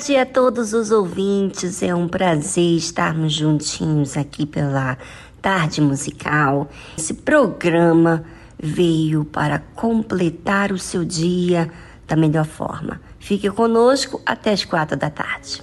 Tarde a todos os ouvintes. É um prazer estarmos juntinhos aqui pela Tarde Musical. Esse programa veio para completar o seu dia da melhor forma. Fique conosco até as quatro da tarde.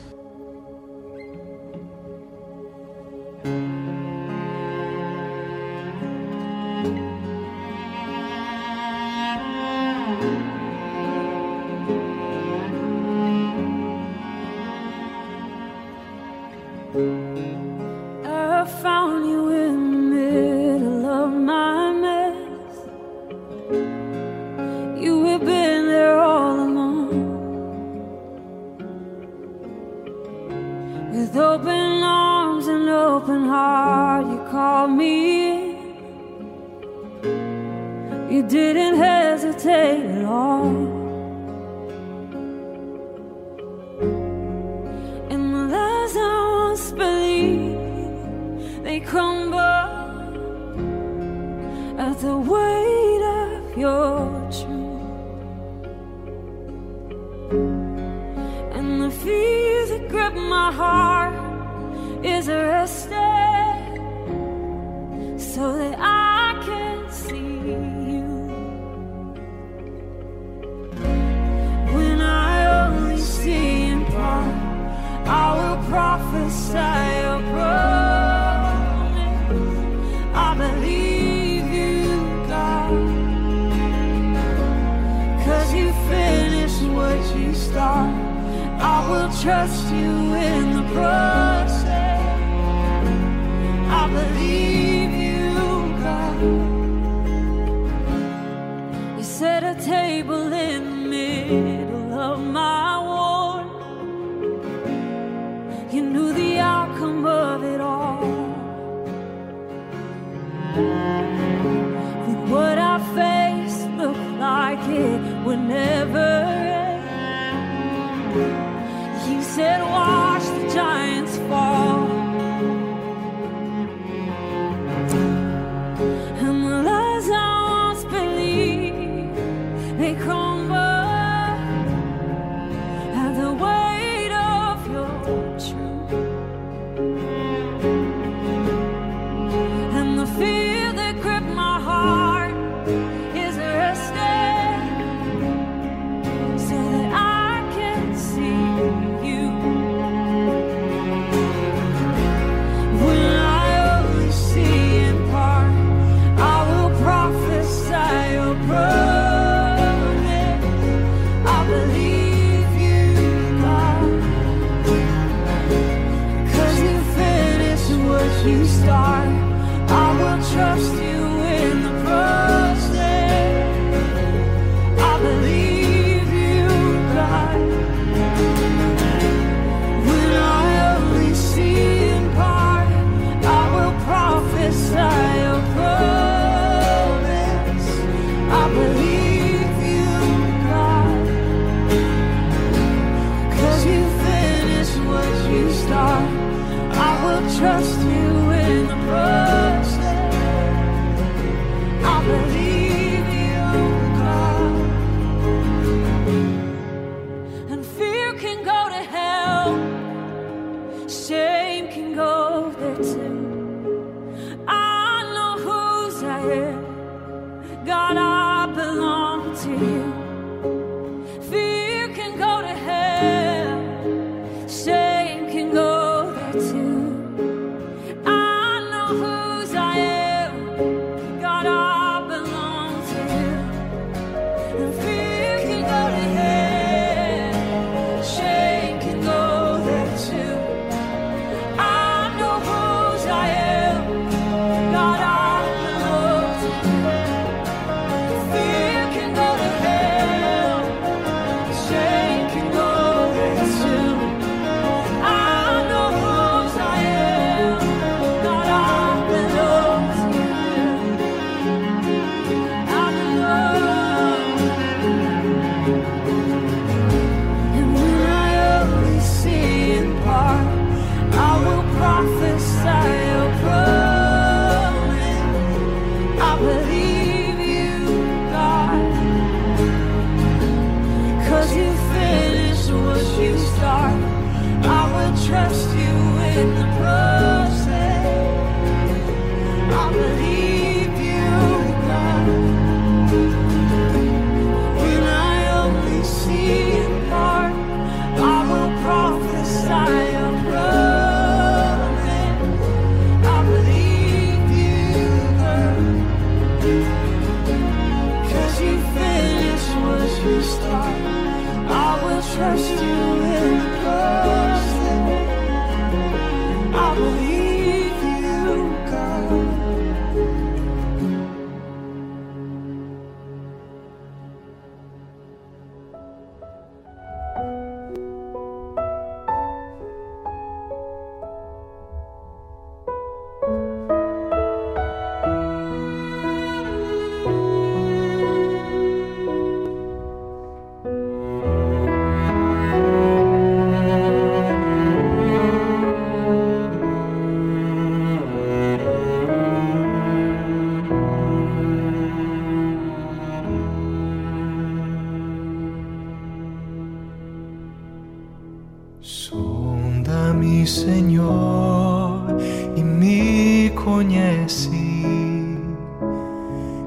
assim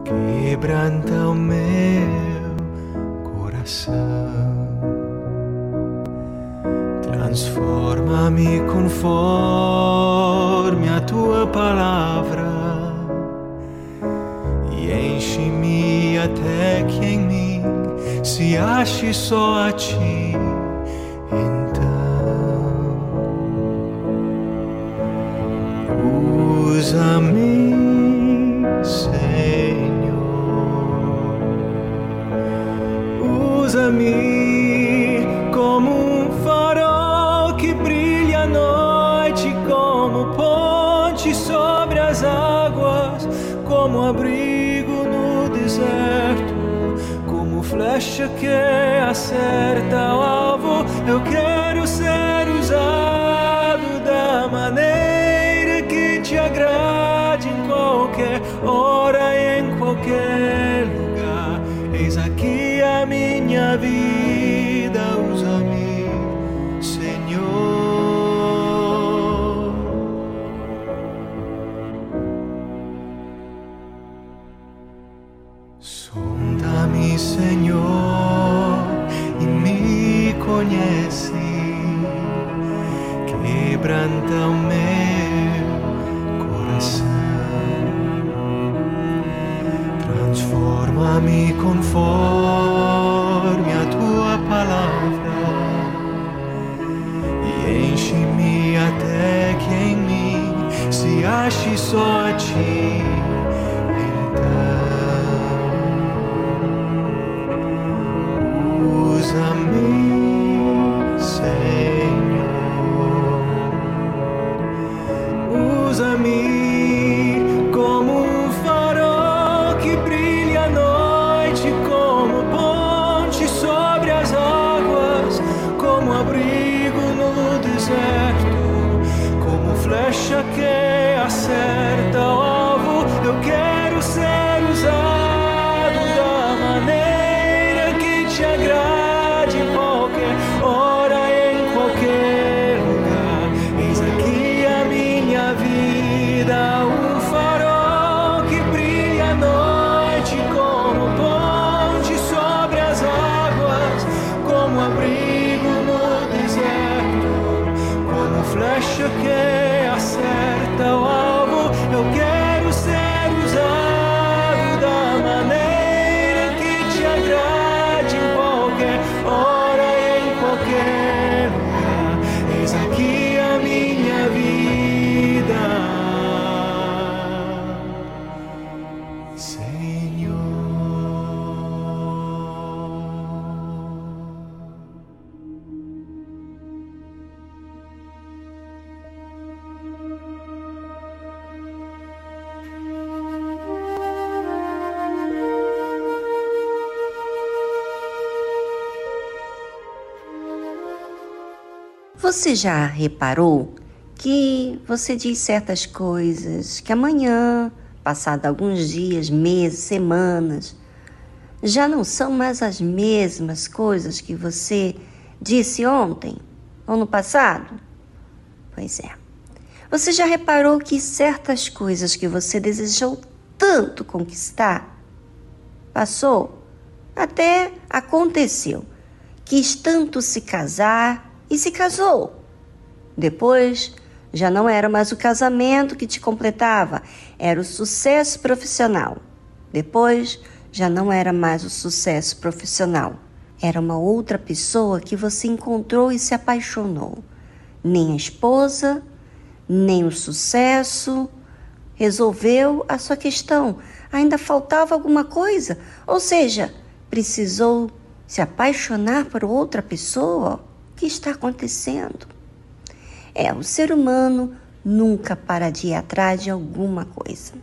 quebranta o meu coração, transforma-me conforme a tua palavra. E enche-me até que em mim se ache só a ti. Flecha que acerta o alvo. Eu quero Você já reparou que você diz certas coisas que amanhã, passado alguns dias, meses, semanas, já não são mais as mesmas coisas que você disse ontem ou no passado? Pois é. Você já reparou que certas coisas que você desejou tanto conquistar passou, até aconteceu, quis tanto se casar e se casou. Depois, já não era mais o casamento que te completava, era o sucesso profissional. Depois, já não era mais o sucesso profissional. Era uma outra pessoa que você encontrou e se apaixonou. Nem a esposa, nem o sucesso resolveu a sua questão. Ainda faltava alguma coisa, ou seja, precisou se apaixonar por outra pessoa. Que está acontecendo? É, o ser humano nunca para de ir atrás de alguma coisa.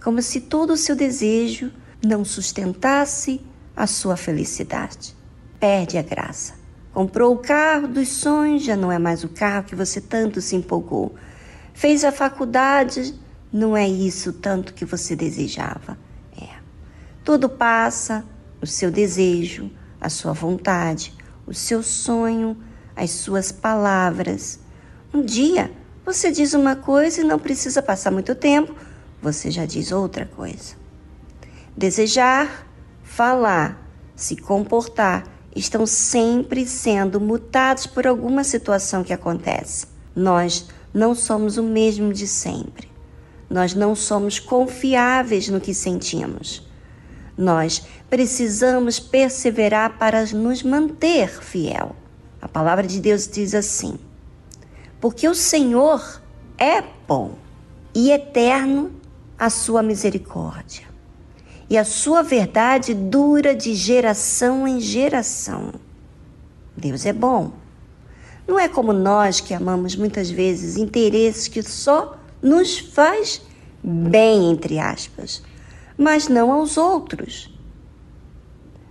Como se todo o seu desejo não sustentasse a sua felicidade. Perde a graça. Comprou o carro dos sonhos, já não é mais o carro que você tanto se empolgou. Fez a faculdade, não é isso tanto que você desejava. É. Tudo passa, o seu desejo, a sua vontade, o seu sonho, as suas palavras. Um dia você diz uma coisa e não precisa passar muito tempo, você já diz outra coisa. Desejar, falar, se comportar estão sempre sendo mutados por alguma situação que acontece. Nós não somos o mesmo de sempre. Nós não somos confiáveis no que sentimos. Nós precisamos perseverar para nos manter fiel. A palavra de Deus diz assim: Porque o Senhor é bom e eterno a sua misericórdia, e a sua verdade dura de geração em geração. Deus é bom. Não é como nós que amamos muitas vezes interesses que só nos faz bem, entre aspas, mas não aos outros.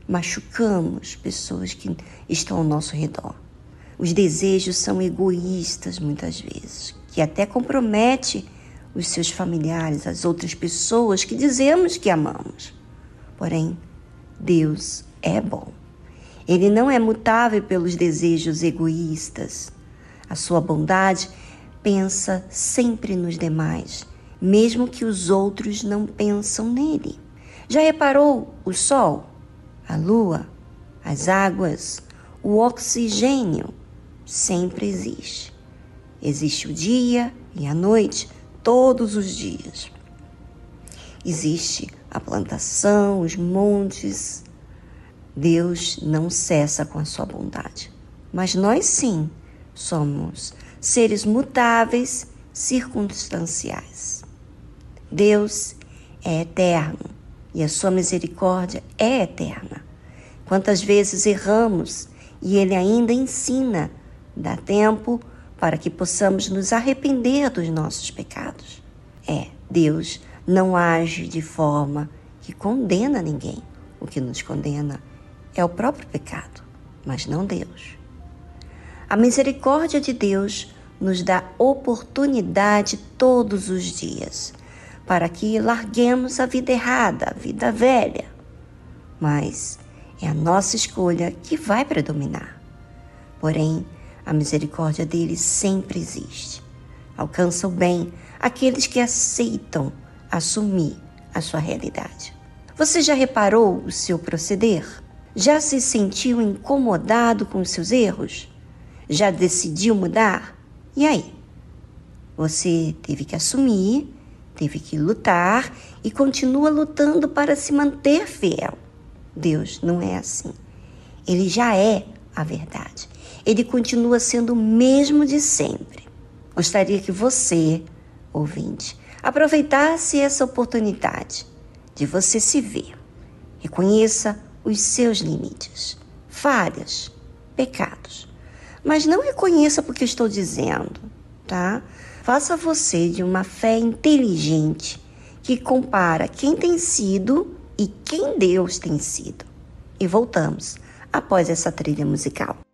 machucamos pessoas que estão ao nosso redor. Os desejos são egoístas muitas vezes, que até compromete os seus familiares, as outras pessoas que dizemos que amamos. Porém, Deus é bom. Ele não é mutável pelos desejos egoístas. A sua bondade pensa sempre nos demais, mesmo que os outros não pensam nele. Já reparou o sol, a lua, as águas, o oxigênio? Sempre existe. Existe o dia e a noite, todos os dias. Existe a plantação, os montes. Deus não cessa com a sua bondade. Mas nós sim somos seres mutáveis, circunstanciais. Deus é eterno e a sua misericórdia é eterna. Quantas vezes erramos e Ele ainda ensina, dá tempo para que possamos nos arrepender dos nossos pecados. É, Deus não age de forma que condena ninguém. O que nos condena é o próprio pecado, mas não Deus. A misericórdia de Deus nos dá oportunidade todos os dias para que larguemos a vida errada, a vida velha. Mas é a nossa escolha que vai predominar. Porém, a misericórdia dele sempre existe. Alcança o bem aqueles que aceitam assumir a sua realidade. Você já reparou o seu proceder? Já se sentiu incomodado com os seus erros? Já decidiu mudar? E aí? Você teve que assumir, teve que lutar e continua lutando para se manter fiel. Deus não é assim. Ele já é a verdade. Ele continua sendo o mesmo de sempre. Gostaria que você, ouvinte, aproveitasse essa oportunidade de você se ver. Reconheça os seus limites, falhas, pecados. Mas não reconheça porque estou dizendo, tá? Faça você de uma fé inteligente que compara quem tem sido e quem Deus tem sido. E voltamos após essa trilha musical.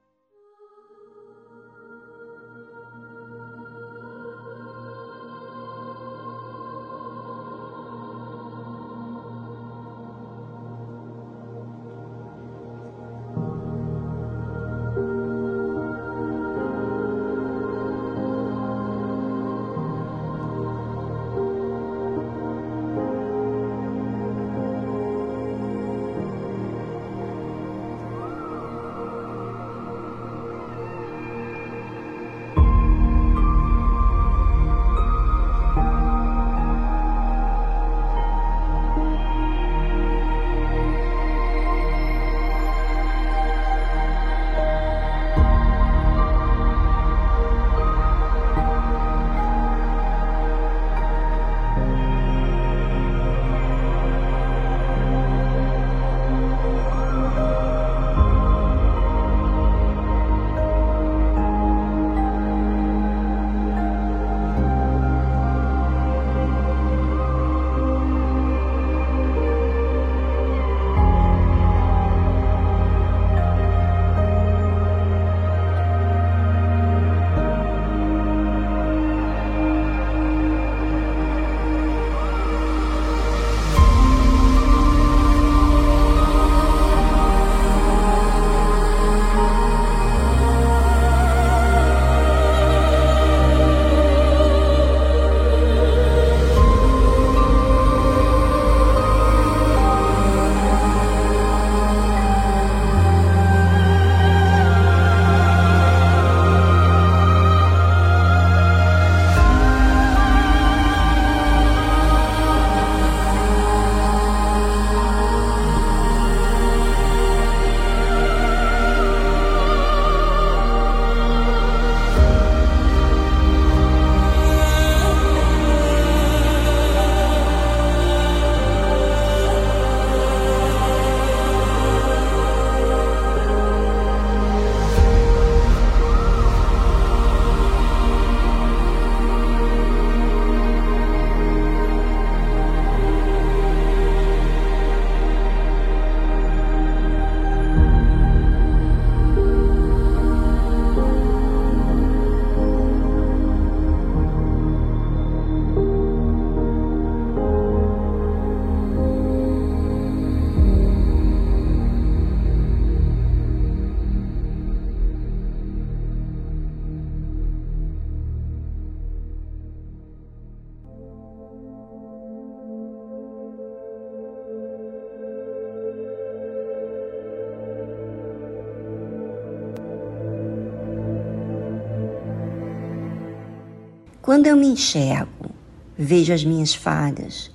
Quando eu me enxergo, vejo as minhas falhas,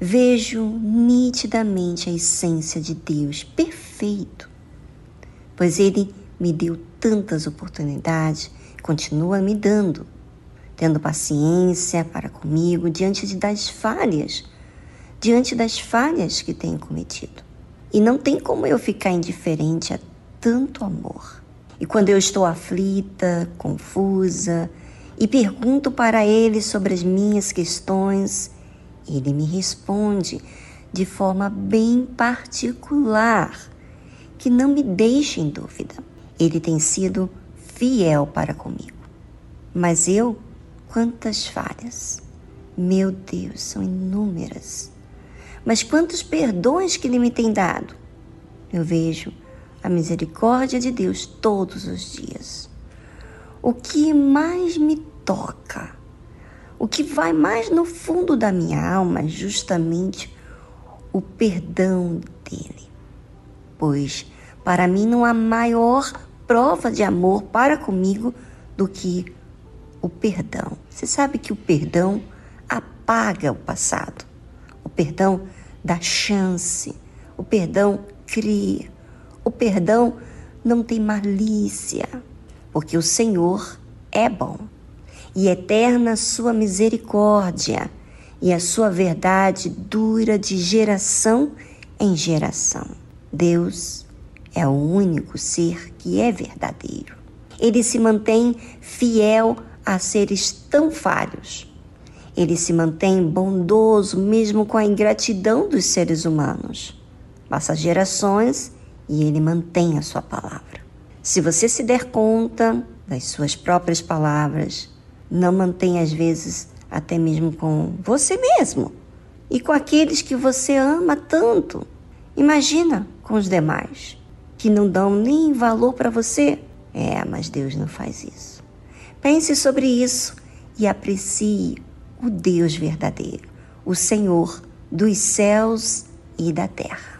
vejo nitidamente a essência de Deus perfeito, pois Ele me deu tantas oportunidades, continua me dando, tendo paciência para comigo diante das falhas, diante das falhas que tenho cometido. E não tem como eu ficar indiferente a tanto amor. E quando eu estou aflita, confusa, e pergunto para ele sobre as minhas questões, ele me responde de forma bem particular, que não me deixa em dúvida. Ele tem sido fiel para comigo. Mas eu, quantas falhas! Meu Deus, são inúmeras. Mas quantos perdões que Ele me tem dado! Eu vejo a misericórdia de Deus todos os dias. O que mais me toca, o que vai mais no fundo da minha alma, é justamente o perdão dele. Pois para mim não há maior prova de amor para comigo do que o perdão. Você sabe que o perdão apaga o passado. O perdão dá chance. O perdão cria. O perdão não tem malícia, porque o Senhor é bom e eterna sua misericórdia, e a sua verdade dura de geração em geração. Deus é o único ser que é verdadeiro. Ele se mantém fiel a seres tão falhos. Ele se mantém bondoso mesmo com a ingratidão dos seres humanos. Passa gerações e ele mantém a sua palavra. Se você se der conta das suas próprias palavras, não mantém às vezes até mesmo com você mesmo e com aqueles que você ama tanto. Imagina com os demais que não dão nem valor para você. É, mas Deus não faz isso. Pense sobre isso e aprecie o Deus verdadeiro, o Senhor dos céus e da terra.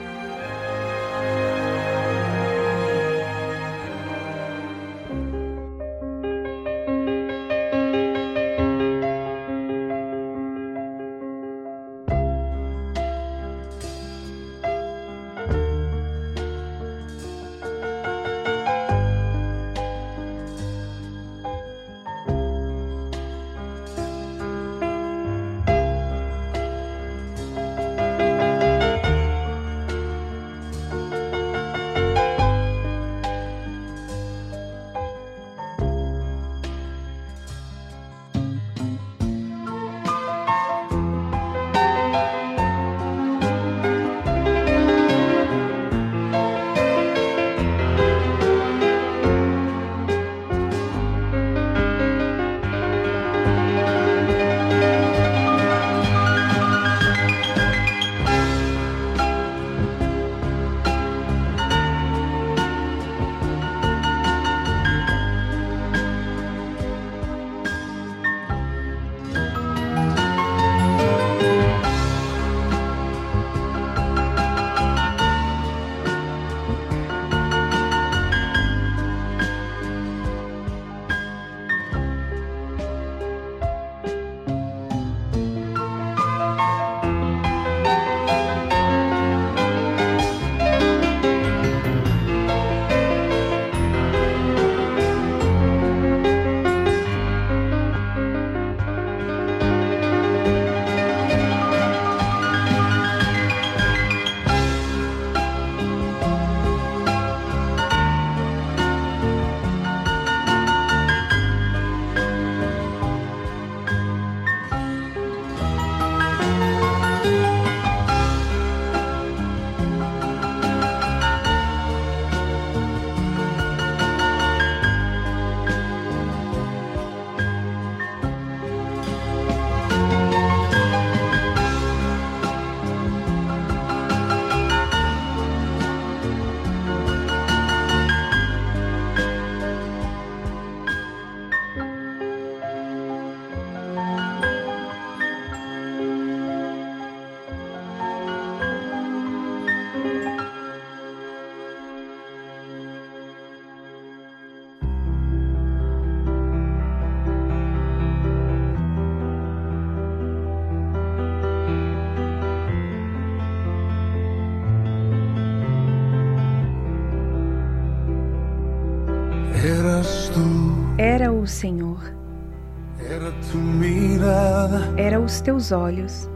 Os teus olhos,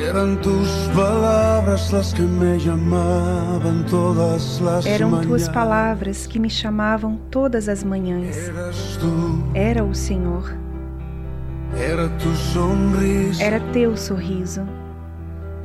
eran tus palabras las que me llamaban todas las eram tuas palavras que me chamavam todas as manhãs. Era o Senhor, era teu sorriso.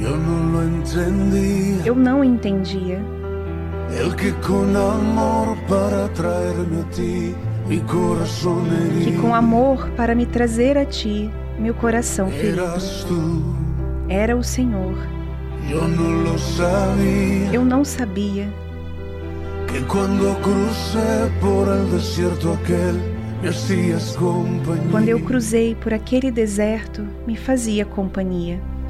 Yo no lo entendía. Eu não entendia. El que con amor para traerme a ti, mi corazón Que com amor para me trazer a ti, meu coração ferido. Era o Senhor. yo no lo sabía. Eu não sabia Que cuando crucé por el desierto aquel. Quando eu cruzei por aquele deserto, me fazia companhia.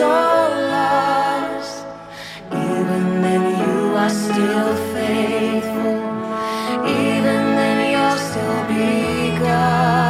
so lost. Even then, you are still faithful. Even then, you'll still be God.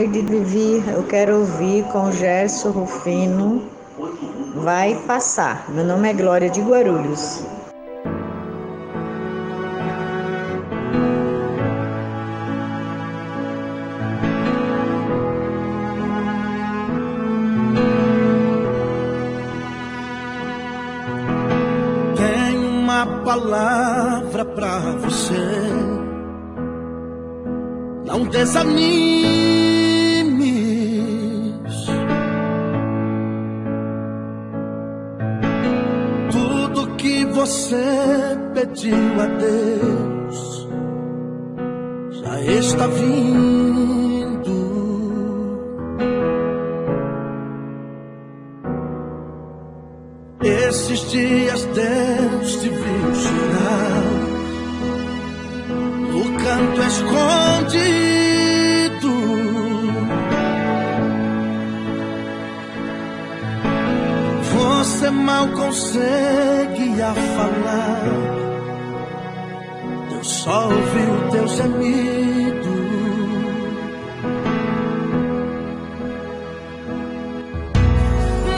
Tarde, Vivi. Eu quero ouvir com Gerson Rufino. Vai passar. Meu nome é Glória de Guarulhos. Tenho uma palavra pra você. Não desanimes. Pediu a Deus já está vindo. Esses dias Deus te viu chorar no canto escondido. Você mal consegue a falar. Só ouviu teu gemido.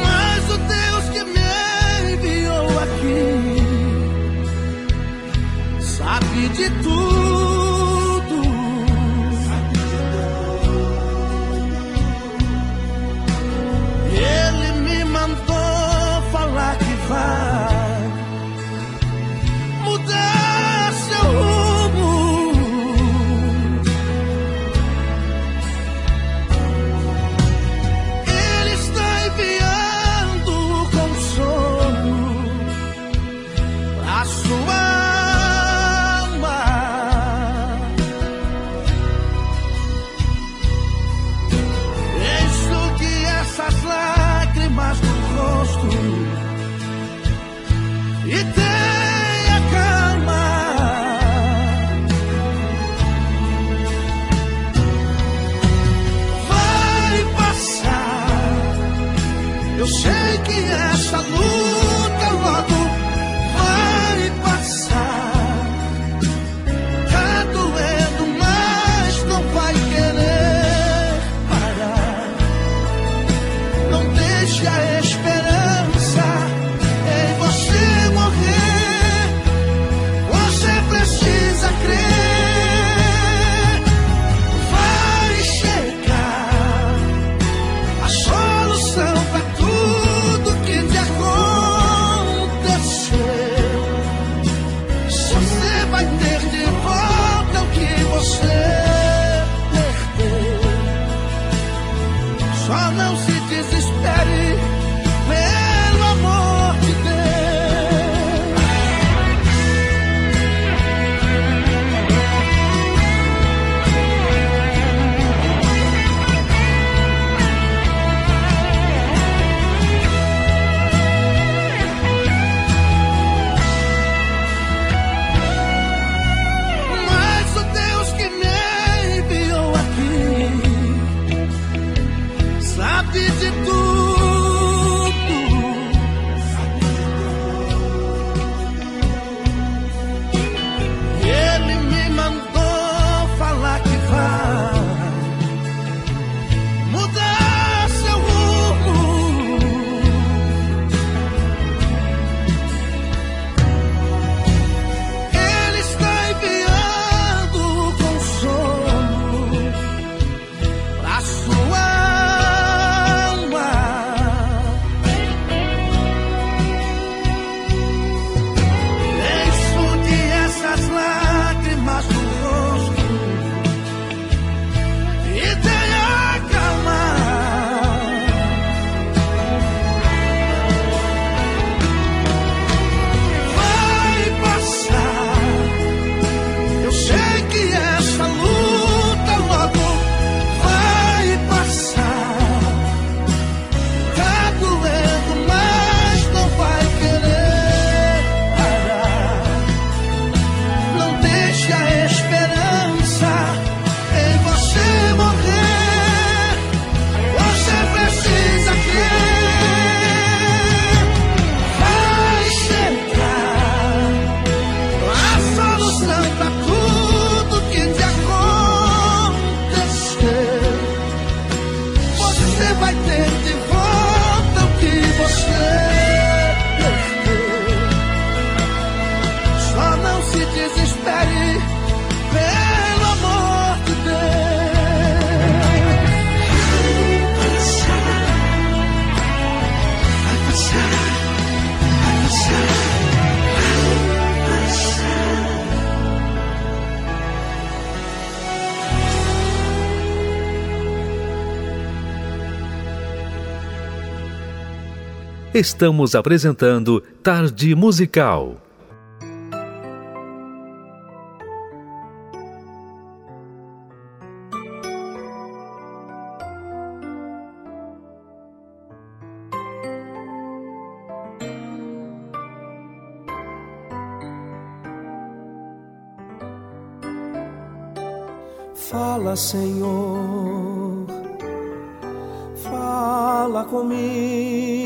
Mas o Deus que me enviou aqui sabe de tudo. Estamos apresentando Tarde Musical. Fala, Senhor, fala comigo.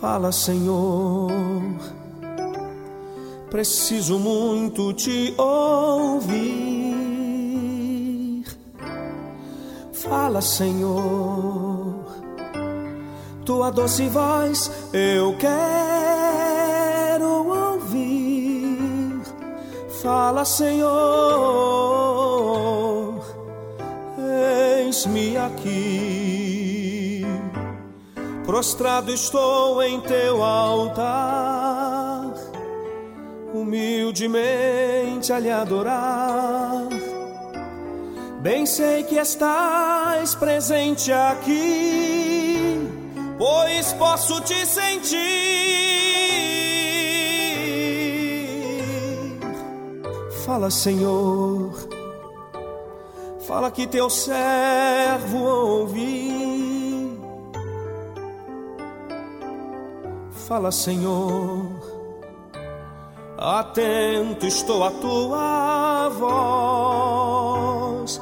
Fala, Senhor, preciso muito te ouvir. Fala, Senhor, tua doce voz eu quero ouvir. Fala, Senhor, eis-me aqui. Prostrado estou em teu altar, humildemente a lhe adorar. Bem sei que estás presente aqui, pois posso te sentir. Fala, Senhor, fala que teu servo ouvi. Fala, Senhor, atento estou à tua voz.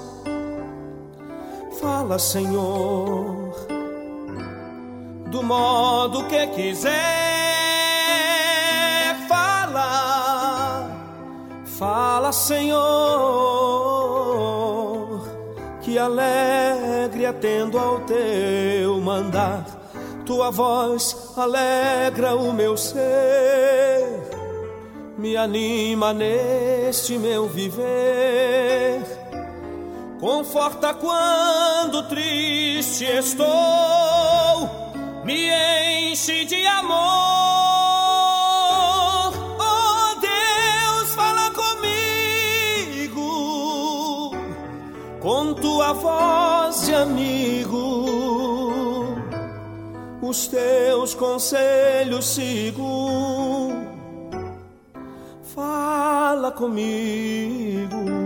Fala, Senhor, do modo que quiser. Fala, fala, Senhor, que alegre atendo ao teu mandar. Tua voz alegra o meu ser, me anima neste meu viver. Conforta quando triste estou, me enche de amor. Oh Deus, fala comigo, com tua voz de amigo. Os teus conselhos sigo. Fala comigo.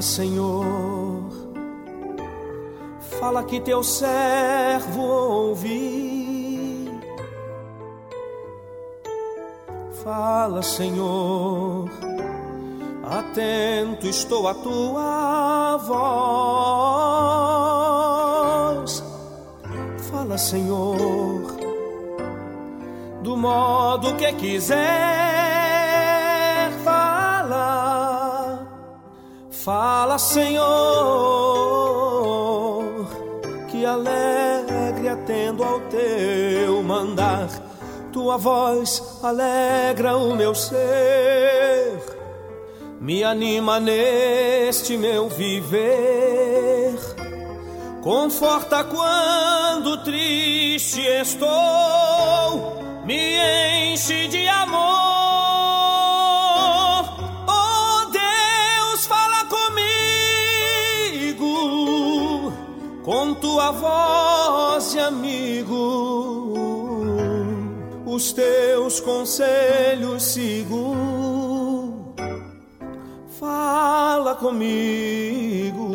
Fala, Senhor, fala que teu servo ouvi. Fala, Senhor, atento estou à tua voz. Fala, Senhor, do modo que quiser. Fala, Senhor, que alegre atendo ao teu mandar. Tua voz alegra o meu ser, me anima neste meu viver. Conforta quando triste estou, me enche de amor. Tua voz de amigo. Os teus conselhos sigo. Fala comigo.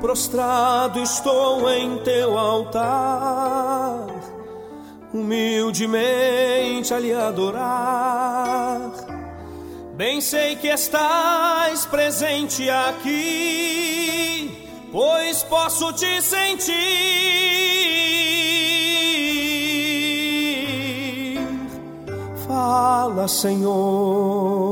Prostrado estou em teu altar, humildemente a lhe adorar. Bem sei que estás presente aqui, pois posso te sentir. Fala, Senhor.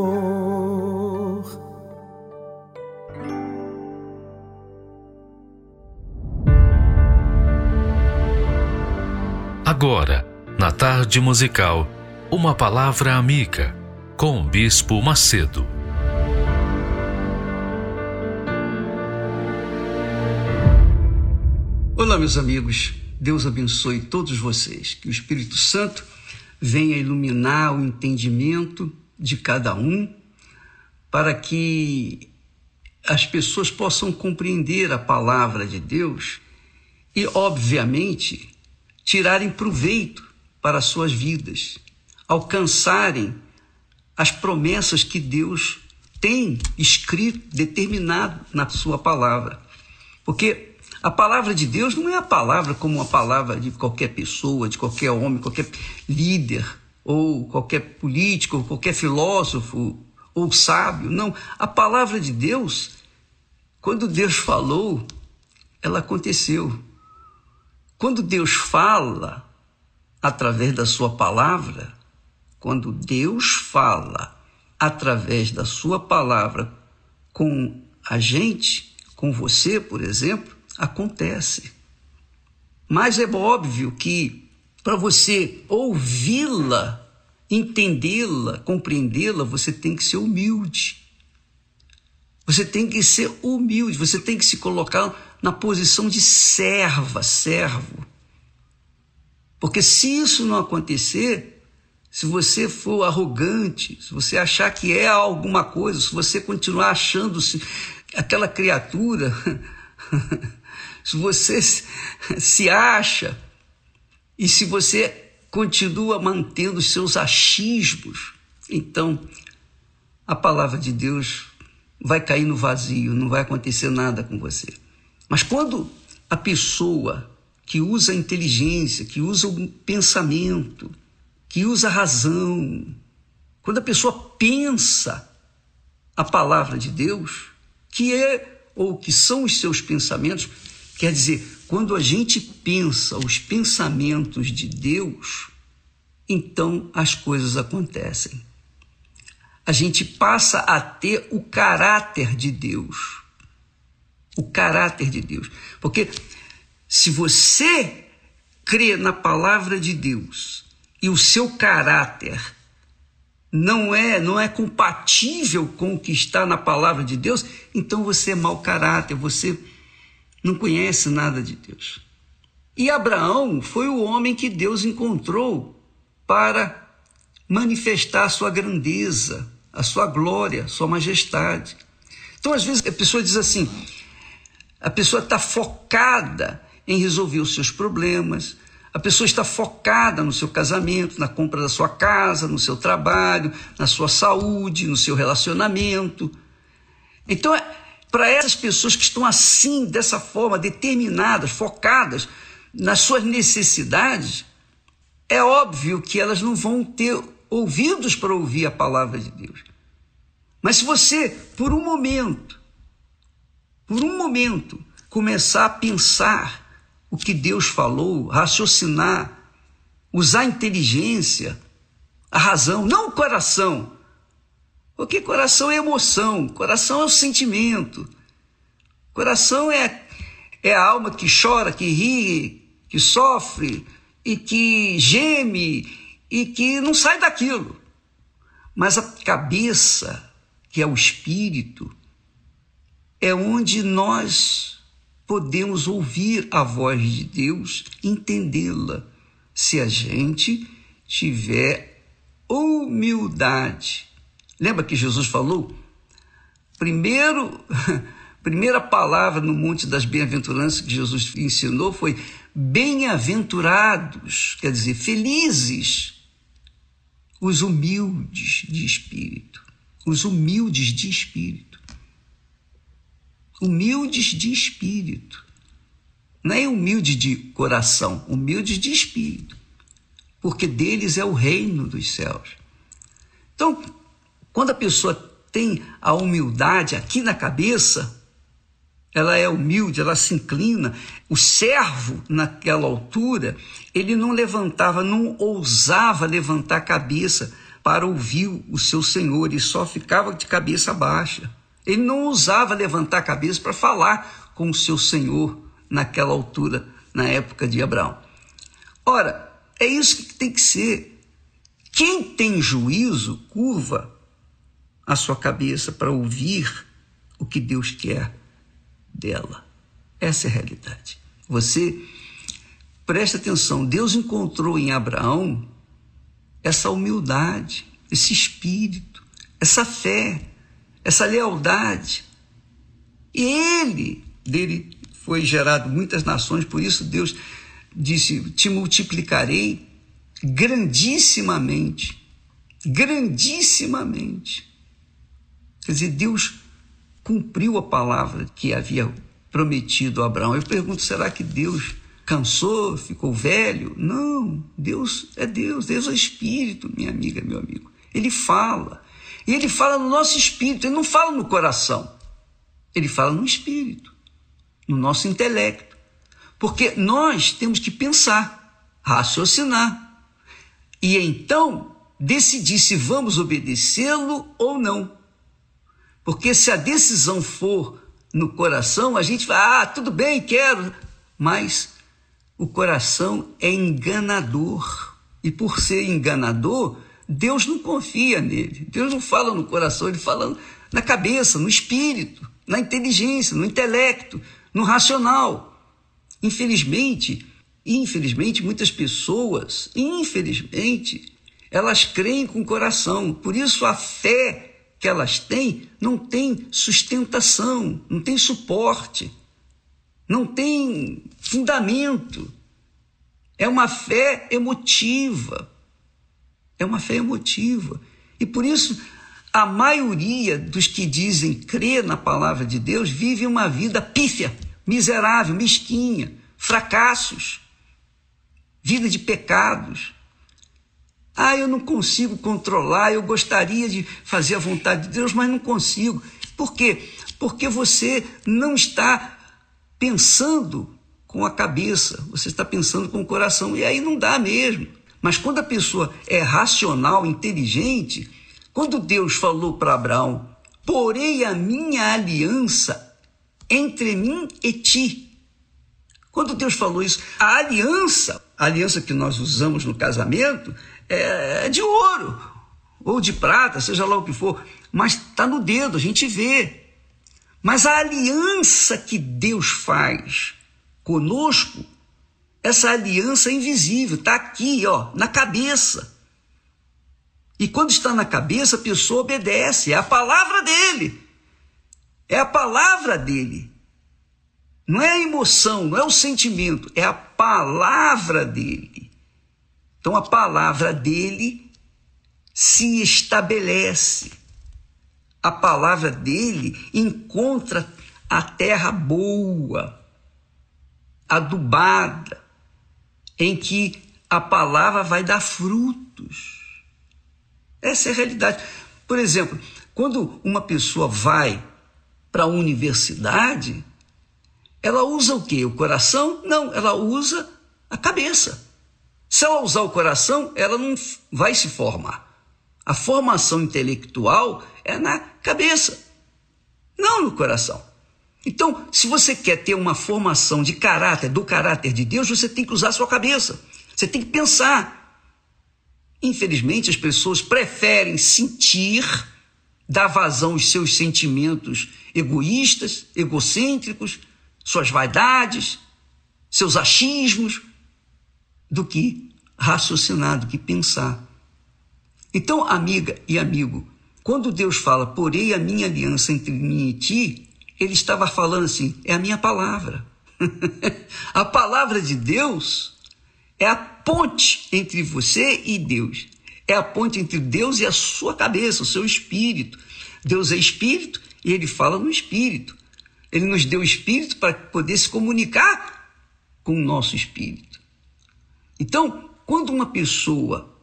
Agora, na tarde musical, Uma palavra amiga com o Bispo Macedo. Olá, meus amigos. Deus abençoe todos vocês. Que o Espírito Santo venha iluminar o entendimento de cada um para que as pessoas possam compreender a palavra de Deus e, obviamente, tirarem proveito para as suas vidas, alcançarem as promessas que Deus tem escrito, determinado na sua palavra. Porque a palavra de Deus não é a palavra como uma palavra de qualquer pessoa, de qualquer homem, qualquer líder, ou qualquer político, ou qualquer filósofo, ou sábio. Não. A palavra de Deus, quando Deus falou, ela aconteceu. Quando Deus fala através da sua palavra, quando Deus fala através da sua palavra com a gente, com você, por exemplo, acontece. Mas é óbvio que para você ouvi-la, entendê-la, compreendê-la, você tem que ser humilde. Você tem que ser humilde, você tem que se colocar na posição de serva, servo. Porque se isso não acontecer, se você for arrogante, se você achar que é alguma coisa, se você continuar achando-se aquela criatura, se você se acha e se você continua mantendo os seus achismos, então a palavra de Deus vai cair no vazio, não vai acontecer nada com você. Mas quando a pessoa que usa a inteligência, que usa o pensamento, que usa a razão, quando a pessoa pensa a palavra de Deus, que é ou que são os seus pensamentos, quer dizer, quando a gente pensa os pensamentos de Deus, então as coisas acontecem. A gente passa a ter o caráter de Deus o caráter de Deus. Porque se você crê na palavra de Deus e o seu caráter não é não é compatível com o que está na palavra de Deus, então você é mau caráter, você não conhece nada de Deus. E Abraão foi o homem que Deus encontrou para manifestar a sua grandeza, a sua glória, a sua majestade. Então, às vezes, a pessoa diz assim: a pessoa está focada em resolver os seus problemas. A pessoa está focada no seu casamento, na compra da sua casa, no seu trabalho, na sua saúde, no seu relacionamento. Então, para essas pessoas que estão assim, dessa forma, determinadas, focadas nas suas necessidades, é óbvio que elas não vão ter ouvidos para ouvir a palavra de Deus. Mas se você, por um momento, por um momento, começar a pensar o que Deus falou, raciocinar, usar a inteligência, a razão, não o coração. Porque coração é emoção, coração é o sentimento. Coração é, é a alma que chora, que ri, que sofre e que geme e que não sai daquilo. Mas a cabeça, que é o espírito, é onde nós podemos ouvir a voz de Deus, entendê-la, se a gente tiver humildade. Lembra que Jesus falou? Primeiro, primeira palavra no Monte das Bem-aventuranças que Jesus ensinou foi bem-aventurados, quer dizer, felizes os humildes de espírito, os humildes de espírito humildes de espírito. Não é humilde de coração, humildes de espírito. Porque deles é o reino dos céus. Então, quando a pessoa tem a humildade aqui na cabeça, ela é humilde, ela se inclina. O servo, naquela altura, ele não levantava, não ousava levantar a cabeça para ouvir o seu senhor, e só ficava de cabeça baixa. Ele não ousava levantar a cabeça para falar com o seu senhor naquela altura, na época de Abraão. Ora, é isso que tem que ser. Quem tem juízo curva a sua cabeça para ouvir o que Deus quer dela. Essa é a realidade. Você presta atenção, Deus encontrou em Abraão essa humildade, esse espírito, essa fé, essa lealdade. E ele, dele foi gerado muitas nações, por isso Deus disse: Te multiplicarei grandissimamente. Grandissimamente. Quer dizer, Deus cumpriu a palavra que havia prometido a Abraão. Eu pergunto: será que Deus cansou, ficou velho? Não, Deus é Deus, Deus é Espírito, minha amiga, meu amigo. Ele fala. E ele fala no nosso espírito, ele não fala no coração. Ele fala no espírito, no nosso intelecto. Porque nós temos que pensar, raciocinar. E então decidir se vamos obedecê-lo ou não. Porque se a decisão for no coração, a gente vai, ah, tudo bem, quero. Mas o coração é enganador. E por ser enganador, Deus não confia nele. Deus não fala no coração, ele fala na cabeça, no espírito, na inteligência, no intelecto, no racional. Infelizmente, infelizmente, muitas pessoas, infelizmente, elas creem com o coração. Por isso a fé que elas têm não tem sustentação, não tem suporte, não tem fundamento. É uma fé emotiva. É uma fé emotiva. E por isso, a maioria dos que dizem crer na palavra de Deus vive uma vida pífia, miserável, mesquinha, fracassos, vida de pecados. Ah, eu não consigo controlar, eu gostaria de fazer a vontade de Deus, mas não consigo. Por quê? Porque você não está pensando com a cabeça, você está pensando com o coração, e aí não dá mesmo. Mas quando a pessoa é racional, inteligente, quando Deus falou para Abraão: Porei a minha aliança entre mim e ti. Quando Deus falou isso, a aliança, a aliança que nós usamos no casamento, é de ouro ou de prata, seja lá o que for, mas está no dedo, a gente vê. Mas a aliança que Deus faz conosco, essa aliança é invisível, está aqui, ó, na cabeça. E quando está na cabeça, a pessoa obedece, é a palavra dele. É a palavra dele. Não é a emoção, não é o sentimento, é a palavra dele. Então a palavra dele se estabelece. A palavra dele encontra a terra boa, adubada, em que a palavra vai dar frutos. Essa é a realidade. Por exemplo, quando uma pessoa vai para a universidade, ela usa o quê? O coração? Não, ela usa a cabeça. Se ela usar o coração, ela não vai se formar. A formação intelectual é na cabeça, não no coração. Então, se você quer ter uma formação de caráter, do caráter de Deus, você tem que usar a sua cabeça. Você tem que pensar. Infelizmente, as pessoas preferem sentir, dar vazão aos seus sentimentos egoístas, egocêntricos, suas vaidades, seus achismos, do que raciocinar, do que pensar. Então, amiga e amigo, quando Deus fala, porei a minha aliança entre mim e ti, ele estava falando assim: é a minha palavra. a palavra de Deus é a ponte entre você e Deus. É a ponte entre Deus e a sua cabeça, o seu espírito. Deus é espírito e ele fala no espírito. Ele nos deu o espírito para poder se comunicar com o nosso espírito. Então, quando uma pessoa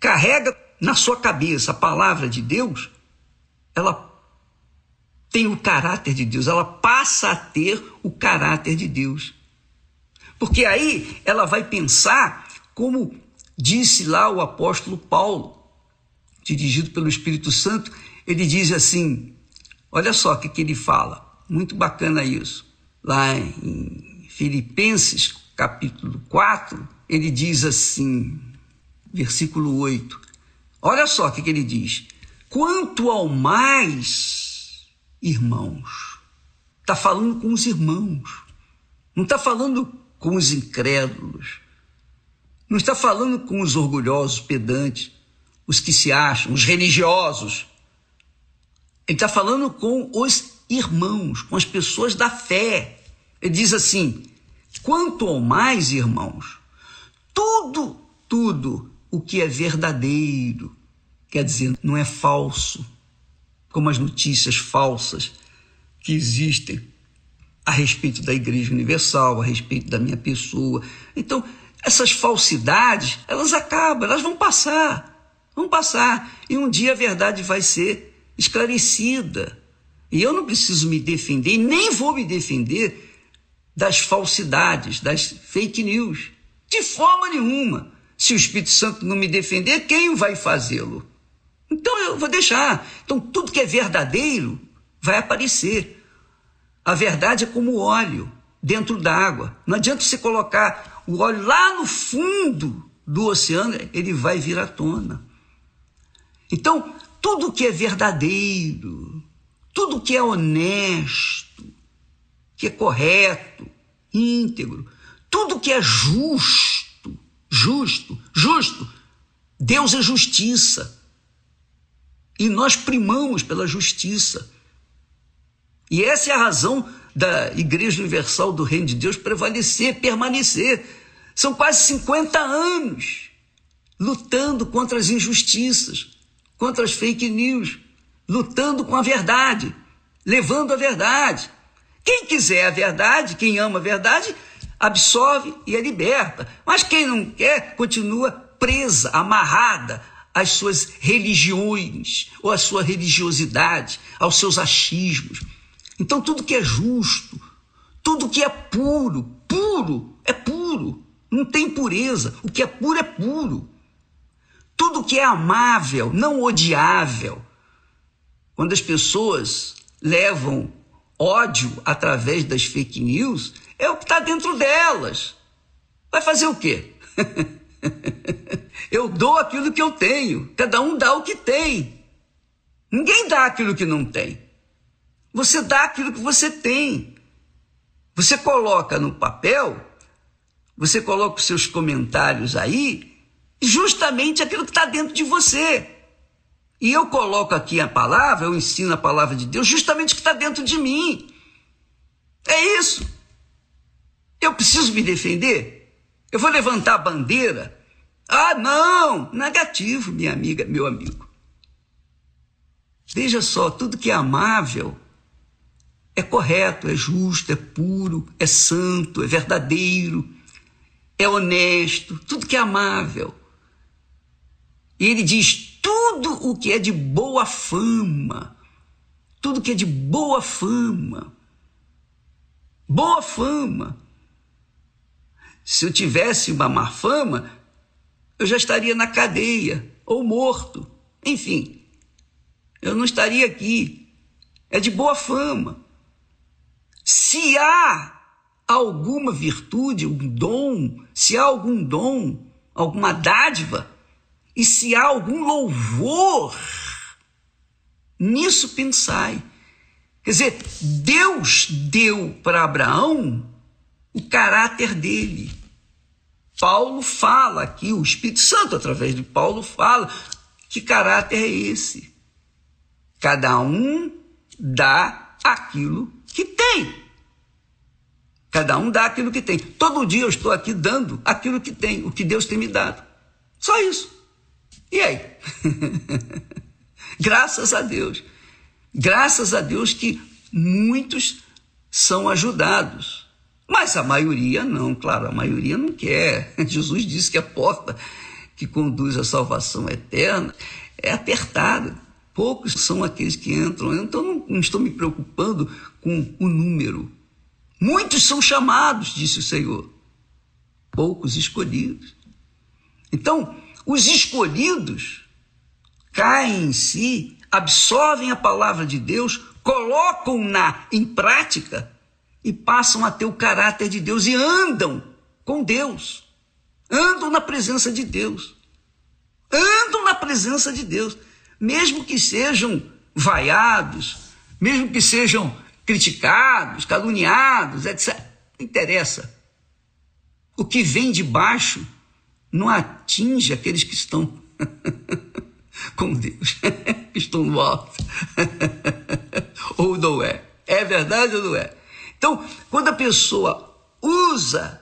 carrega na sua cabeça a palavra de Deus, ela tem o caráter de Deus, ela passa a ter o caráter de Deus. Porque aí ela vai pensar como disse lá o apóstolo Paulo, dirigido pelo Espírito Santo, ele diz assim: olha só o que, que ele fala, muito bacana isso, lá em Filipenses capítulo 4, ele diz assim, versículo 8: Olha só o que, ele diz. Quanto ao mais, irmãos, está falando com os irmãos, não está falando com os incrédulos, não está falando com os orgulhosos, pedantes, os que se acham, os religiosos. Ele está falando com os irmãos, com as pessoas da fé. Ele diz assim: quanto ao mais, irmãos, tudo, tudo o que é verdadeiro, quer dizer, não é falso, como as notícias falsas que existem a respeito da Igreja Universal, a respeito da minha pessoa. Então, essas falsidades, elas acabam, elas vão passar, vão passar, e um dia a verdade vai ser esclarecida. E eu não preciso me defender, nem vou me defender das falsidades, das fake news. De forma nenhuma. Se o Espírito Santo não me defender, quem vai fazê-lo? Então eu vou deixar. Então tudo que é verdadeiro vai aparecer. A verdade é como óleo dentro d'água. Não adianta você colocar o óleo lá no fundo do oceano, ele vai vir à tona. Então, tudo que é verdadeiro, tudo que é honesto, que é correto, íntegro, tudo que é justo, justo, justo, Deus é justiça. E nós primamos pela justiça. E essa é a razão da Igreja Universal do Reino de Deus prevalecer, permanecer. São quase 50 anos lutando contra as injustiças, contra as fake news, lutando com a verdade, levando a verdade. Quem quiser a verdade, quem ama a verdade, absorve e é liberta. Mas quem não quer, continua presa, amarrada às suas religiões, ou à sua religiosidade, aos seus achismos. Então, tudo que é justo, tudo que é puro, puro, é puro. Não tem pureza. O que é puro é puro. Tudo que é amável, não odiável. Quando as pessoas levam ódio através das fake news, é o que está dentro delas. Vai fazer o quê? eu dou aquilo que eu tenho, cada um dá o que tem. Ninguém dá aquilo que não tem. Você dá aquilo que você tem. Você coloca no papel, você coloca os seus comentários aí, justamente aquilo que está dentro de você. E eu coloco aqui a palavra, eu ensino a palavra de Deus, justamente o que está dentro de mim. É isso. Eu preciso me defender? Eu vou levantar a bandeira? Ah, não! Negativo, minha amiga, meu amigo. Veja só, tudo que é amável é correto, é justo, é puro, é santo, é verdadeiro, é honesto, tudo que é amável. E ele diz: tudo o que é de boa fama, tudo que é de boa fama, boa fama. Se eu tivesse uma má fama, eu já estaria na cadeia ou morto. Enfim, eu não estaria aqui. É de boa fama. Se há alguma virtude, um dom, se há algum dom, alguma dádiva, e se há algum louvor, nisso pensai. Quer dizer, Deus deu para Abraão o caráter dele. Paulo fala aqui, o Espírito Santo, através de Paulo, fala que caráter é esse. Cada um dá aquilo que tem. Cada um dá aquilo que tem. Todo dia eu estou aqui dando aquilo que tem, o que Deus tem me dado. Só isso. E aí? Graças a Deus. Graças a Deus que muitos são ajudados. Mas a maioria não, claro, a maioria não quer. Jesus disse que a porta que conduz à salvação eterna é apertada. Poucos são aqueles que entram. Então não, não estou me preocupando com o número. Muitos são chamados, disse o Senhor. Poucos escolhidos. Então, os escolhidos caem em si, absorvem a palavra de Deus, colocam-na em prática e passam a ter o caráter de Deus e andam com Deus, andam na presença de Deus. andam na presença de Deus, mesmo que sejam vaiados, mesmo que sejam criticados, caluniados, etc. Não interessa. O que vem de baixo não atinge aqueles que estão com Deus, que estão no alto. ou não é? É verdade ou não é? Então, quando a pessoa usa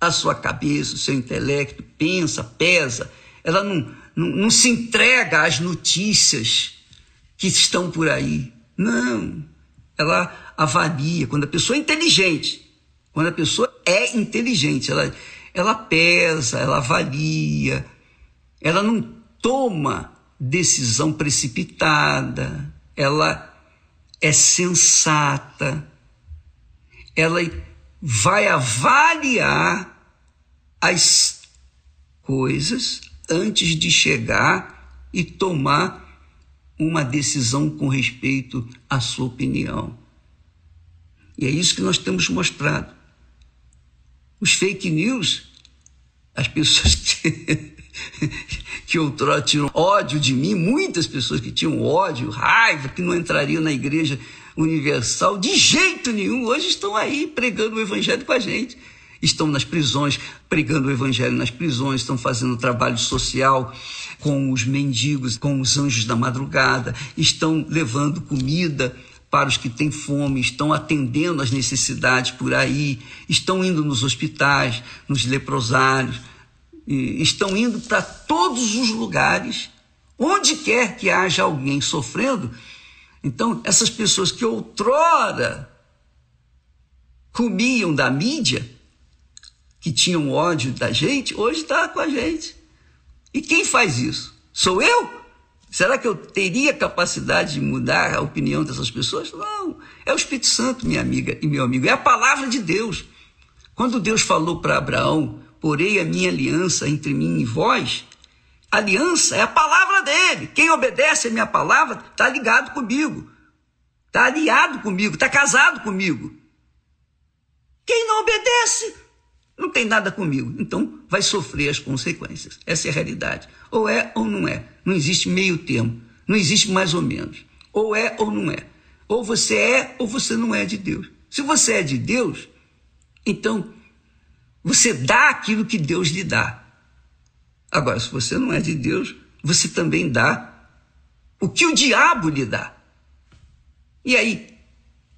a sua cabeça, o seu intelecto, pensa, pesa, ela não, não, não se entrega às notícias que estão por aí. Não. Ela avalia. Quando a pessoa é inteligente, quando a pessoa é inteligente, ela, ela pesa, ela avalia, ela não toma decisão precipitada, ela é sensata, ela vai avaliar as coisas antes de chegar e tomar uma decisão com respeito à sua opinião. E é isso que nós temos mostrado. Os fake news, as pessoas que, que outrora tinham ódio de mim, muitas pessoas que tinham ódio, raiva, que não entrariam na igreja universal, de jeito nenhum, hoje estão aí pregando o evangelho com a gente. Estão nas prisões, pregando o evangelho nas prisões, estão fazendo trabalho social com os mendigos, com os anjos da madrugada, estão levando comida para os que têm fome, estão atendendo as necessidades por aí, estão indo nos hospitais, nos leprosários, estão indo para todos os lugares, onde quer que haja alguém sofrendo. Então, essas pessoas que outrora comiam da mídia, que tinham ódio da gente, hoje está com a gente. E quem faz isso? Sou eu? Será que eu teria capacidade de mudar a opinião dessas pessoas? Não. É o Espírito Santo, minha amiga e meu amigo. É a palavra de Deus. Quando Deus falou para Abraão: Porei a minha aliança entre mim e vós, aliança é a palavra dele. Quem obedece a minha palavra está ligado comigo, está aliado comigo, está casado comigo. Quem não obedece não tem nada comigo. Então vai sofrer as consequências. Essa é a realidade. Ou é ou não é. Não existe meio termo. Não existe mais ou menos. Ou é ou não é. Ou você é ou você não é de Deus. Se você é de Deus, então você dá aquilo que Deus lhe dá. Agora, se você não é de Deus, você também dá o que o diabo lhe dá. E aí,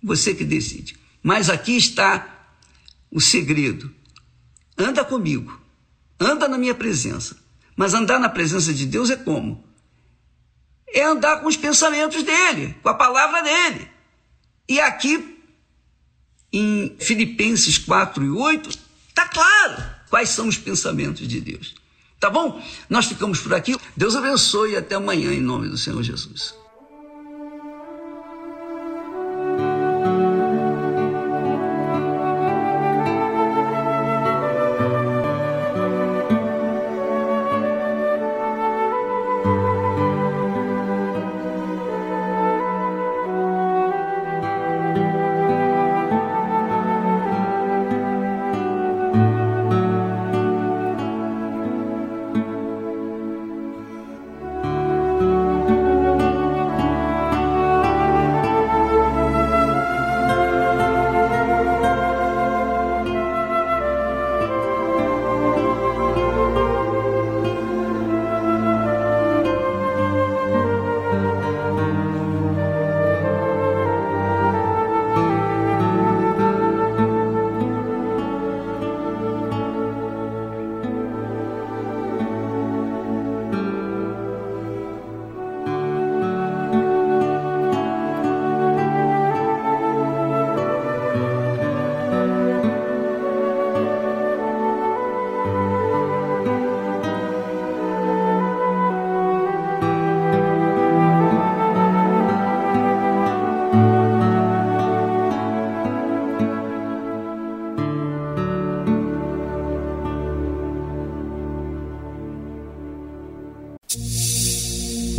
você que decide. Mas aqui está o segredo anda comigo, anda na minha presença. Mas andar na presença de Deus é como? É andar com os pensamentos dele, com a palavra dele. E aqui, em Filipenses 4 e 8, está claro quais são os pensamentos de Deus. Tá bom? Nós ficamos por aqui. Deus abençoe e até amanhã, em nome do Senhor Jesus.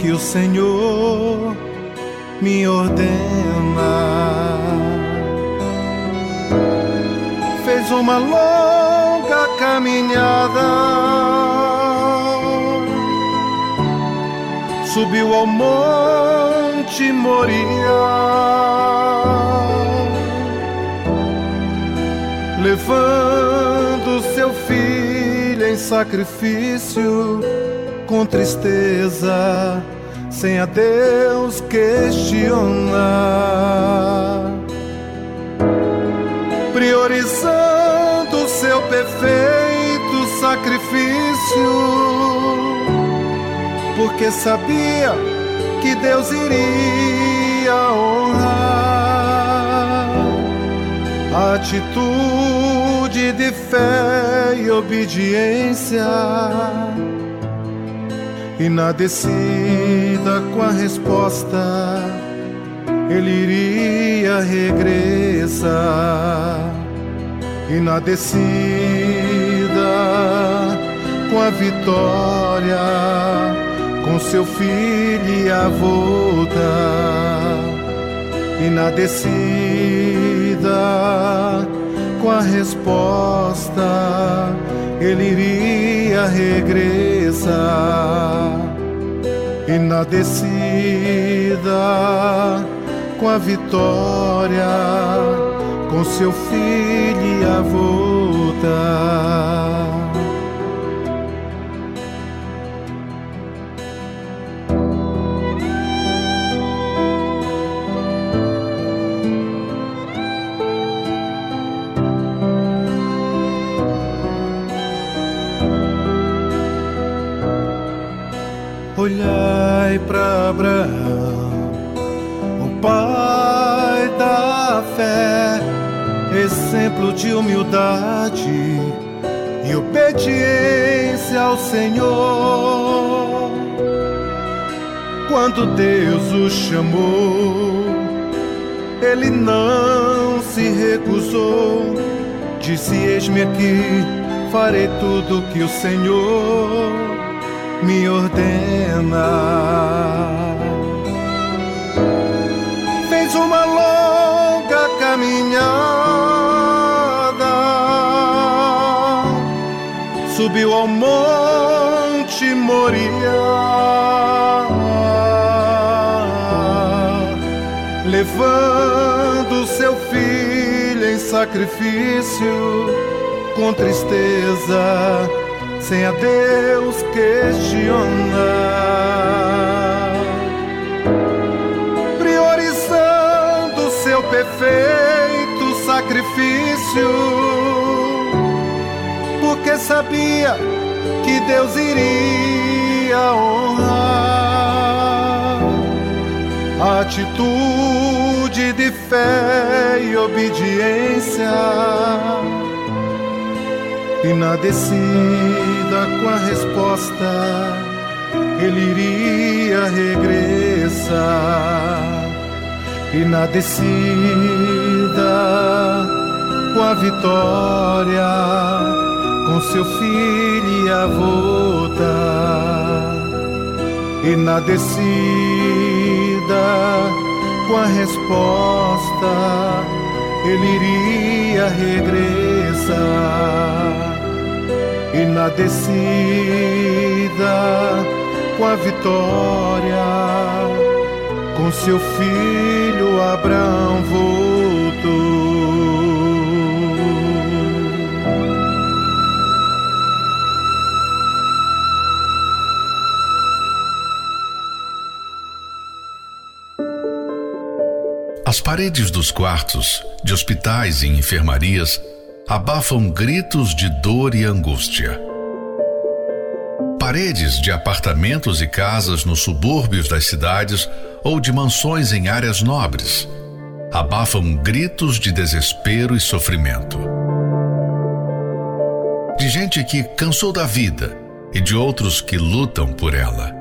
Que o Senhor me ordena. Fez uma longa caminhada, subiu ao monte Moria, levando seu filho em sacrifício com tristeza sem a Deus questionar, priorizando seu perfeito sacrifício, porque sabia que Deus iria honrar. A atitude de fé e obediência e na descida com a resposta ele iria regressar. E na descida com a vitória, com seu filho ia voltar. E na descida com a resposta, ele iria regressar. E na descida, com a vitória, com seu filho ia voltar. Olhai para Abraão, o pai da fé, exemplo de humildade e obediência ao Senhor. Quando Deus o chamou, ele não se recusou. Disse: Eis-me aqui, farei tudo que o Senhor me ordena. Fez uma longa caminhada, subiu ao monte Moria, levando seu filho em sacrifício com tristeza sem a Deus questionar, priorizando seu perfeito sacrifício, porque sabia que Deus iria honrar. A atitude de fé e obediência. E na descida com a resposta ele iria regressar. E na descida, com a vitória, com seu filho ia voltar. E na descida, com a resposta, ele iria regressar. E na descida, com a vitória, com seu filho Abraão voltou. As paredes dos quartos, de hospitais e enfermarias abafam gritos de dor e angústia. Paredes de apartamentos e casas nos subúrbios das cidades ou de mansões em áreas nobres abafam gritos de desespero e sofrimento. De gente que cansou da vida e de outros que lutam por ela,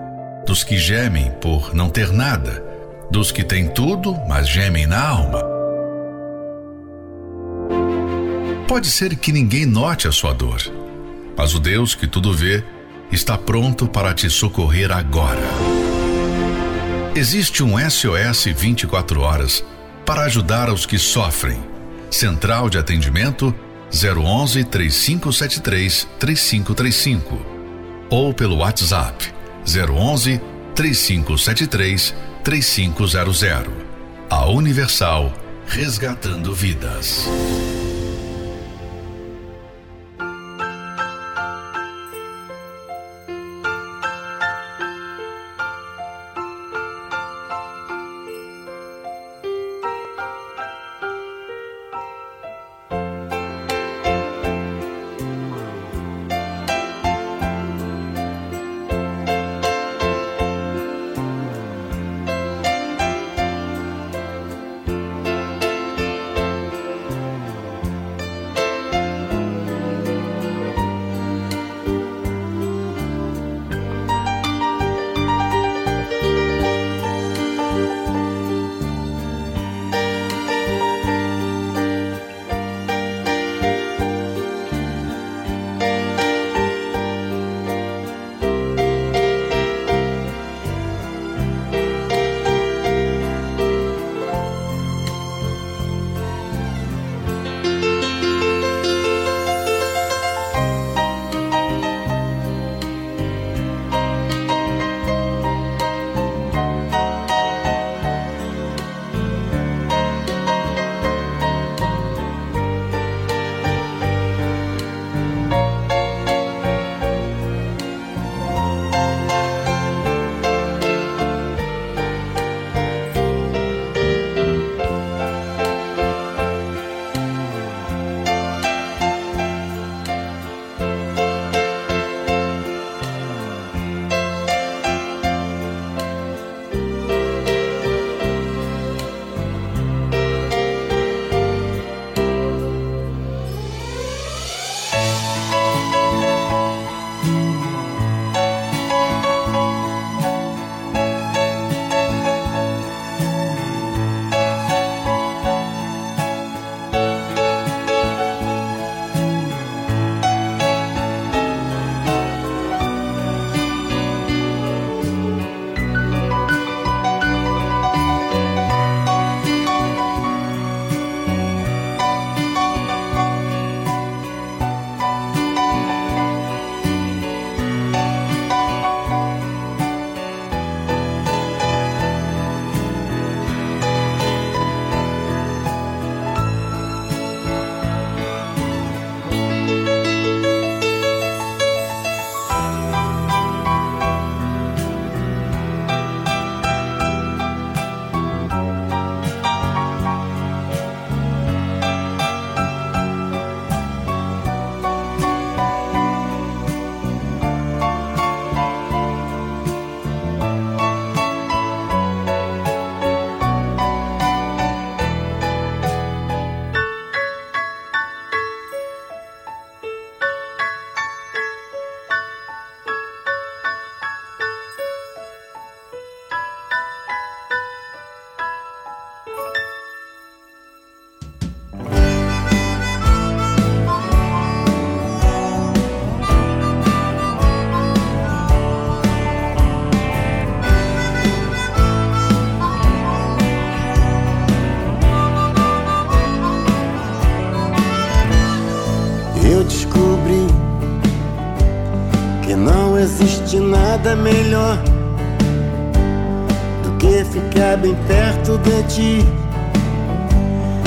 dos que gemem por não ter nada dos que têm tudo, mas gemem na alma. Pode ser que ninguém note a sua dor, mas o Deus que tudo vê está pronto para te socorrer agora. Existe um SOS 24 horas para ajudar os que sofrem. Central de atendimento 011 3573 3535 ou pelo WhatsApp 011 3573 3500. A Universal resgatando vidas. Nada melhor do que ficar bem perto de ti,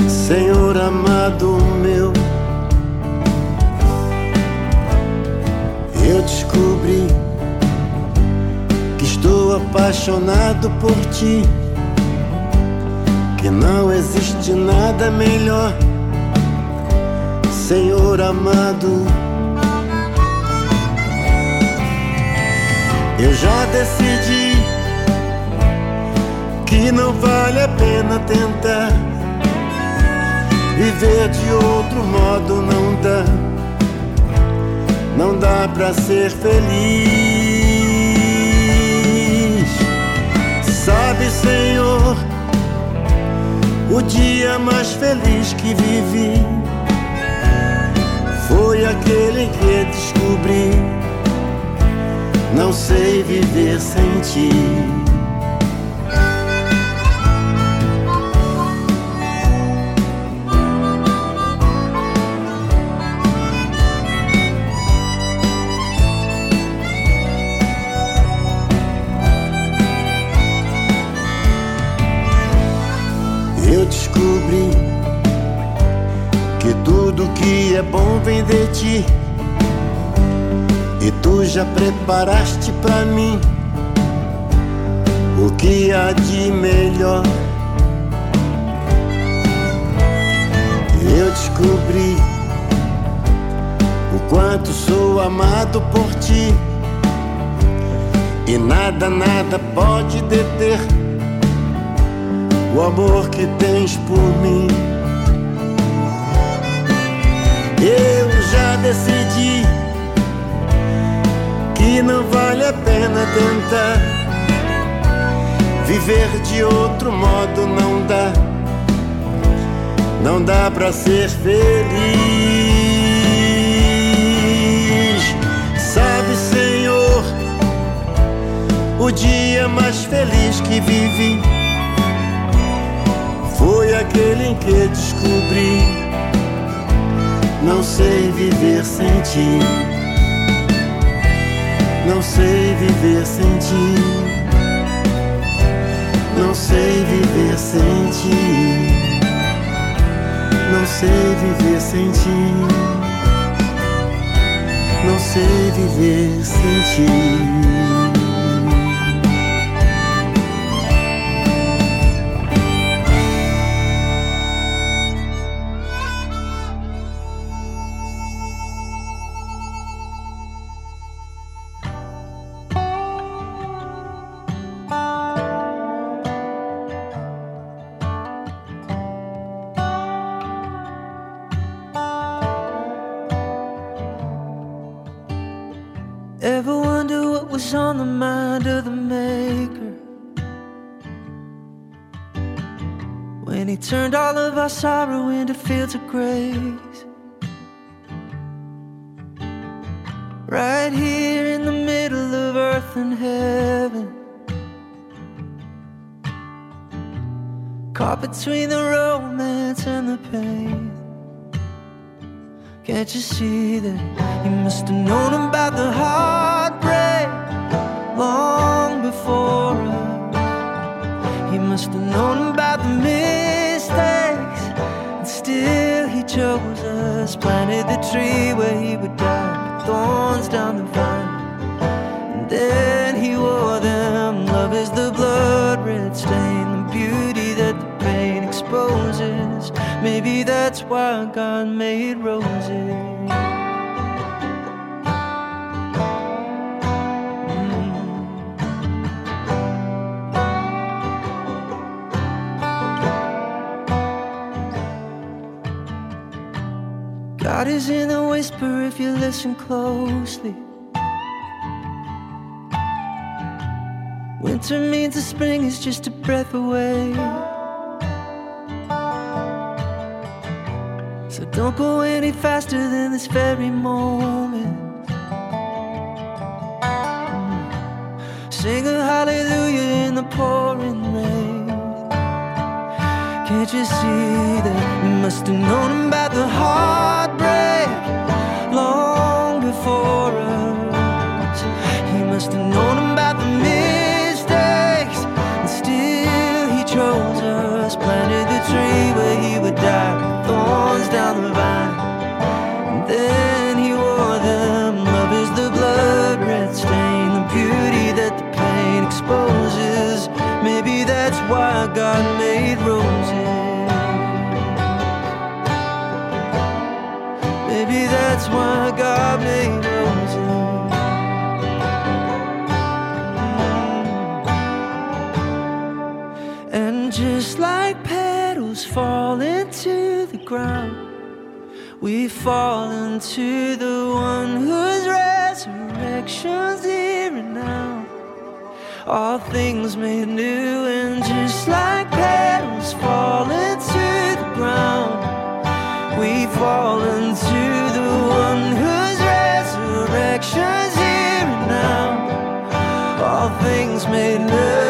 Senhor amado meu. Eu descobri que estou apaixonado por ti, que não existe nada melhor, Senhor amado. Eu já decidi que não vale a pena tentar viver de outro modo, não dá, não dá pra ser feliz. Sabe, Senhor, o dia mais feliz que vivi foi aquele que descobri. Não sei viver sem ti. Eu descobri que tudo que é bom vem de ti. Já preparaste pra mim o que há de melhor. Eu descobri o quanto sou amado por ti. E nada, nada pode deter o amor que tens por mim. Eu já decidi que não vale a pena tentar viver de outro modo, não dá, não dá pra ser feliz. Sabe, Senhor, o dia mais feliz que vivi foi aquele em que descobri. Não sei viver sem ti. Não sei viver sem ti. Não sei viver sem ti. Não sei viver sem ti. Não sei viver sem ti. Grace? Right here in the middle of earth and heaven, caught between the romance and the pain. Can't you see that you must have known about the heartbreak tree where he is in a whisper if you listen closely. Winter means the spring is just a breath away. So don't go any faster than this very moment. Sing a hallelujah in the pouring rain. Can't you see that You must have known about the heartbreak God made roses. Maybe that's why God made roses. just like petals fall into the ground, we fall into the one whose resurrection's here and now. All things made new made love.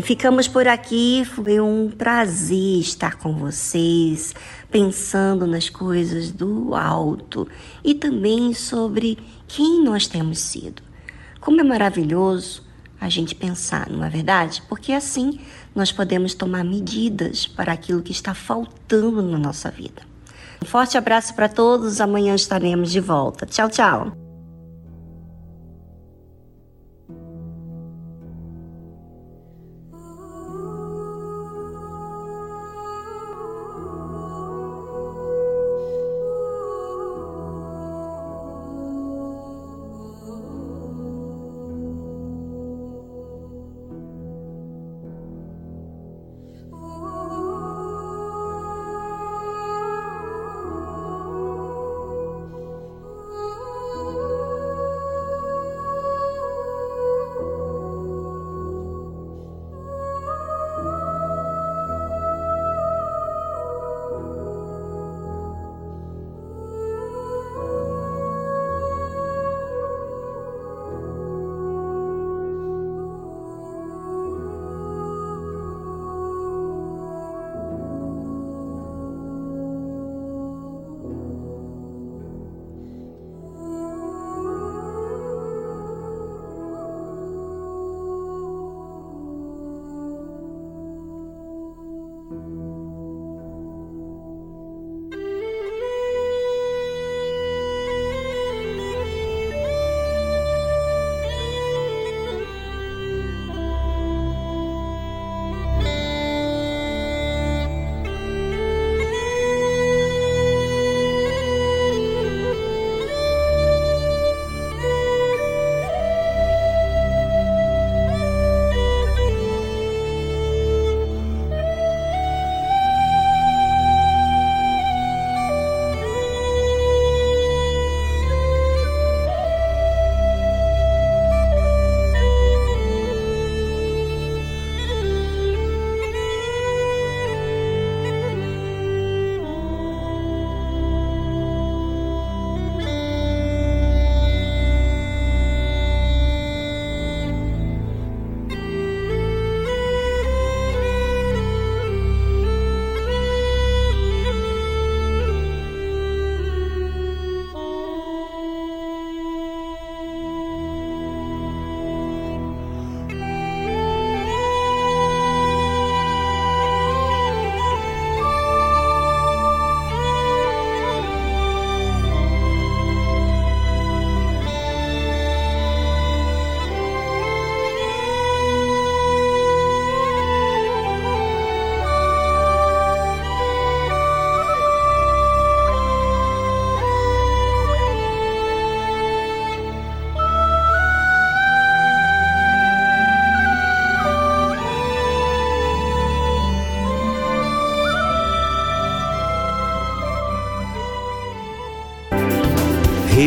E ficamos por aqui. Foi um prazer estar com vocês, pensando nas coisas do alto e também sobre quem nós temos sido. Como é maravilhoso a gente pensar, não é verdade? Porque assim nós podemos tomar medidas para aquilo que está faltando na nossa vida. Um forte abraço para todos, amanhã estaremos de volta. Tchau, tchau.